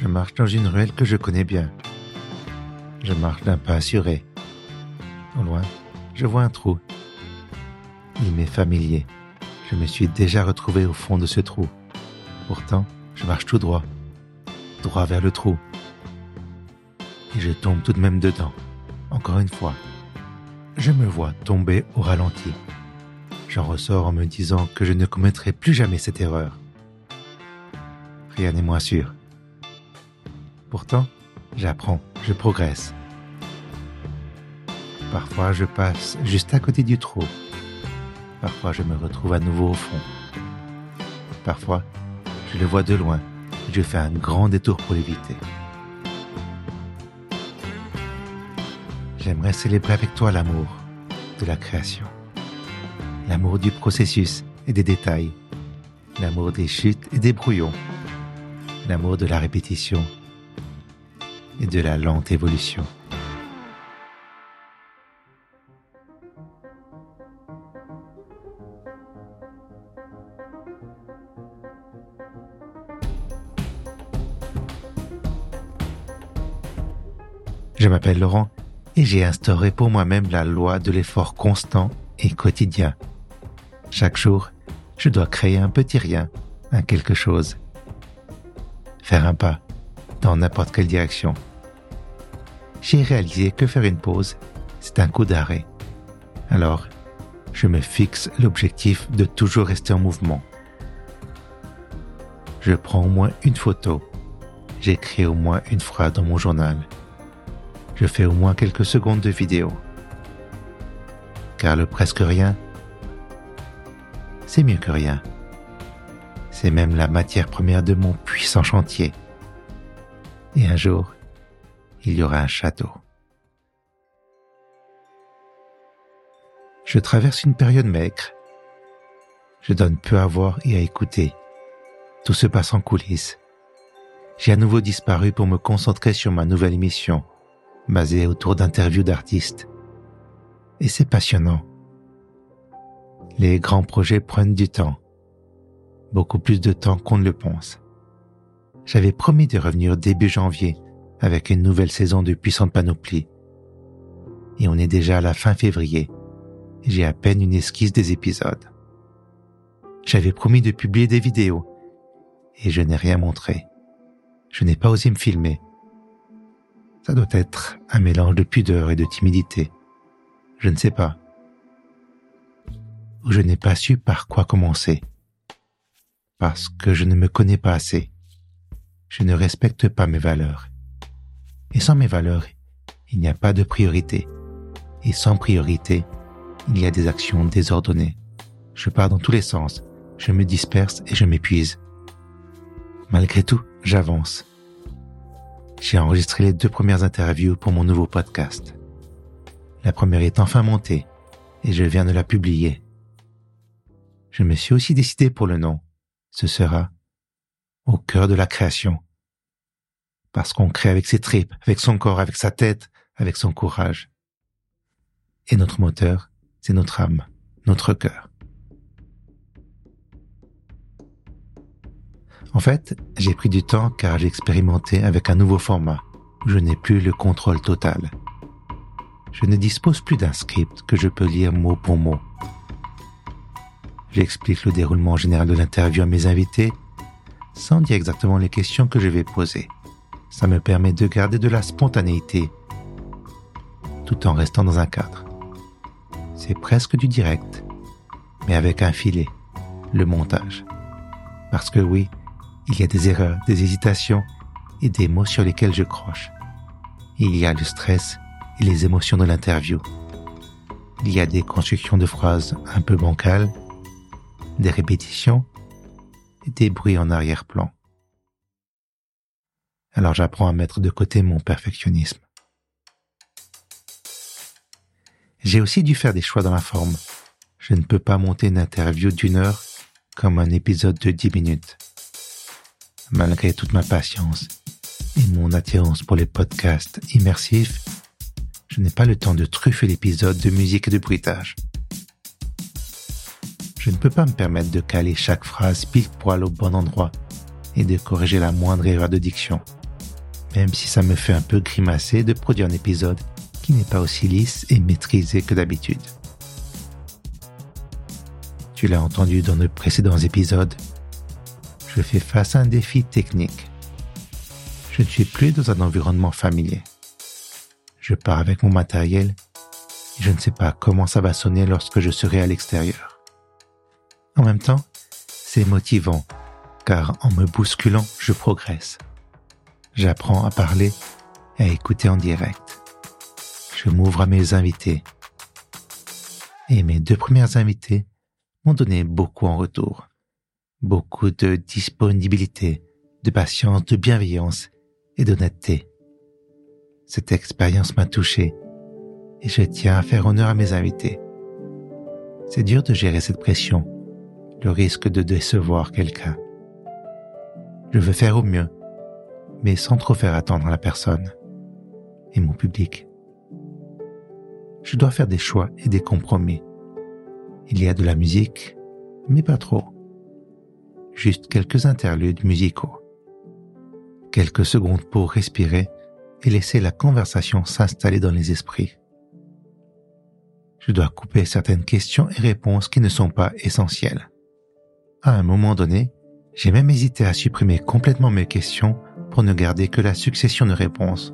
Je marche dans une ruelle que je connais bien. Je marche d'un pas assuré. Au loin, je vois un trou. Il m'est familier. Je me suis déjà retrouvé au fond de ce trou. Pourtant, je marche tout droit, droit vers le trou. Et je tombe tout de même dedans, encore une fois. Je me vois tomber au ralenti. J'en ressors en me disant que je ne commettrai plus jamais cette erreur. Rien n'est moins sûr. Pourtant, j'apprends, je progresse. Parfois, je passe juste à côté du trou. Parfois, je me retrouve à nouveau au fond. Parfois, je le vois de loin et je fais un grand détour pour l'éviter. J'aimerais célébrer avec toi l'amour de la création, l'amour du processus et des détails, l'amour des chutes et des brouillons, l'amour de la répétition et de la lente évolution. Je m'appelle Laurent et j'ai instauré pour moi-même la loi de l'effort constant et quotidien. Chaque jour, je dois créer un petit rien, un quelque chose. Faire un pas dans n'importe quelle direction. J'ai réalisé que faire une pause, c'est un coup d'arrêt. Alors, je me fixe l'objectif de toujours rester en mouvement. Je prends au moins une photo. J'écris au moins une phrase dans mon journal je fais au moins quelques secondes de vidéo. Car le presque rien, c'est mieux que rien. C'est même la matière première de mon puissant chantier. Et un jour, il y aura un château. Je traverse une période maigre. Je donne peu à voir et à écouter. Tout se passe en coulisses. J'ai à nouveau disparu pour me concentrer sur ma nouvelle émission basé autour d'interviews d'artistes. Et c'est passionnant. Les grands projets prennent du temps, beaucoup plus de temps qu'on ne le pense. J'avais promis de revenir début janvier avec une nouvelle saison de Puissante Panoplie. Et on est déjà à la fin février. J'ai à peine une esquisse des épisodes. J'avais promis de publier des vidéos et je n'ai rien montré. Je n'ai pas osé me filmer ça doit être un mélange de pudeur et de timidité. Je ne sais pas. Je n'ai pas su par quoi commencer. Parce que je ne me connais pas assez. Je ne respecte pas mes valeurs. Et sans mes valeurs, il n'y a pas de priorité. Et sans priorité, il y a des actions désordonnées. Je pars dans tous les sens, je me disperse et je m'épuise. Malgré tout, j'avance j'ai enregistré les deux premières interviews pour mon nouveau podcast. La première est enfin montée et je viens de la publier. Je me suis aussi décidé pour le nom. Ce sera au cœur de la création. Parce qu'on crée avec ses tripes, avec son corps, avec sa tête, avec son courage. Et notre moteur, c'est notre âme, notre cœur. En fait, j'ai pris du temps car j'ai expérimenté avec un nouveau format je n'ai plus le contrôle total. Je ne dispose plus d'un script que je peux lire mot pour mot. J'explique le déroulement général de l'interview à mes invités sans dire exactement les questions que je vais poser. Ça me permet de garder de la spontanéité tout en restant dans un cadre. C'est presque du direct, mais avec un filet, le montage. Parce que oui, il y a des erreurs, des hésitations et des mots sur lesquels je croche. Il y a le stress et les émotions de l'interview. Il y a des constructions de phrases un peu bancales, des répétitions et des bruits en arrière-plan. Alors j'apprends à mettre de côté mon perfectionnisme. J'ai aussi dû faire des choix dans la forme. Je ne peux pas monter une interview d'une heure comme un épisode de dix minutes malgré toute ma patience et mon attirance pour les podcasts immersifs, je n'ai pas le temps de truffer l'épisode de musique et de bruitage. Je ne peux pas me permettre de caler chaque phrase pile poil au bon endroit et de corriger la moindre erreur de diction. Même si ça me fait un peu grimacer de produire un épisode qui n'est pas aussi lisse et maîtrisé que d'habitude. Tu l'as entendu dans de précédents épisodes, je fais face à un défi technique. Je ne suis plus dans un environnement familier. Je pars avec mon matériel et je ne sais pas comment ça va sonner lorsque je serai à l'extérieur. En même temps, c'est motivant car en me bousculant, je progresse. J'apprends à parler et à écouter en direct. Je m'ouvre à mes invités. Et mes deux premières invités m'ont donné beaucoup en retour. Beaucoup de disponibilité, de patience, de bienveillance et d'honnêteté. Cette expérience m'a touché et je tiens à faire honneur à mes invités. C'est dur de gérer cette pression, le risque de décevoir quelqu'un. Je veux faire au mieux, mais sans trop faire attendre la personne et mon public. Je dois faire des choix et des compromis. Il y a de la musique, mais pas trop. Juste quelques interludes musicaux. Quelques secondes pour respirer et laisser la conversation s'installer dans les esprits. Je dois couper certaines questions et réponses qui ne sont pas essentielles. À un moment donné, j'ai même hésité à supprimer complètement mes questions pour ne garder que la succession de réponses.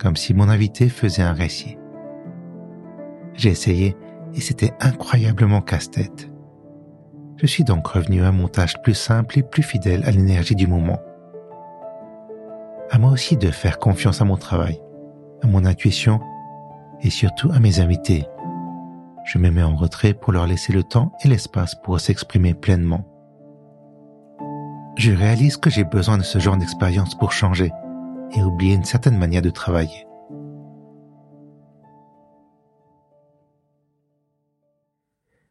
Comme si mon invité faisait un récit. J'ai essayé et c'était incroyablement casse-tête. Je suis donc revenu à un montage plus simple et plus fidèle à l'énergie du moment. À moi aussi de faire confiance à mon travail, à mon intuition et surtout à mes invités. Je me mets en retrait pour leur laisser le temps et l'espace pour s'exprimer pleinement je réalise que j'ai besoin de ce genre d'expérience pour changer et oublier une certaine manière de travailler.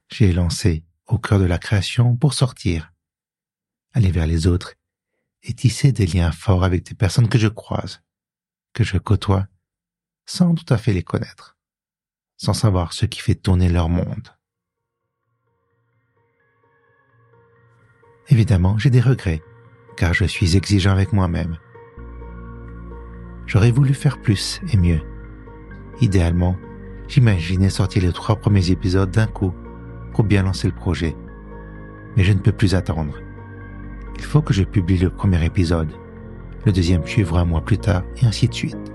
J'ai lancé au cœur de la création pour sortir, aller vers les autres et tisser des liens forts avec des personnes que je croise, que je côtoie, sans tout à fait les connaître, sans savoir ce qui fait tourner leur monde. Évidemment, j'ai des regrets, car je suis exigeant avec moi-même. J'aurais voulu faire plus et mieux. Idéalement, j'imaginais sortir les trois premiers épisodes d'un coup pour bien lancer le projet. Mais je ne peux plus attendre. Il faut que je publie le premier épisode. Le deuxième suivra un mois plus tard et ainsi de suite.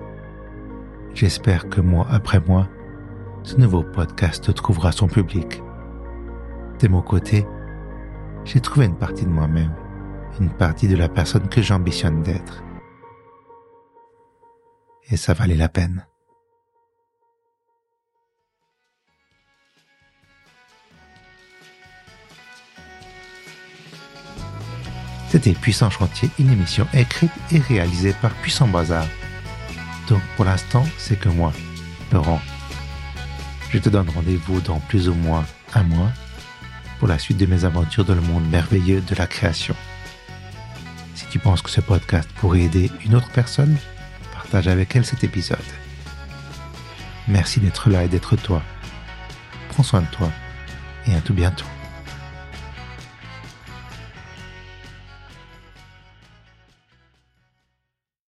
J'espère que mois après mois, ce nouveau podcast trouvera son public. De mon côté, j'ai trouvé une partie de moi-même, une partie de la personne que j'ambitionne d'être. Et ça valait la peine. C'était Puissant Chantier, une émission écrite et réalisée par Puissant Bazar. Donc pour l'instant, c'est que moi, Laurent. Je te donne rendez-vous dans plus ou moins un mois pour la suite de mes aventures dans le monde merveilleux de la création. Si tu penses que ce podcast pourrait aider une autre personne, partage avec elle cet épisode. Merci d'être là et d'être toi. Prends soin de toi et à tout bientôt.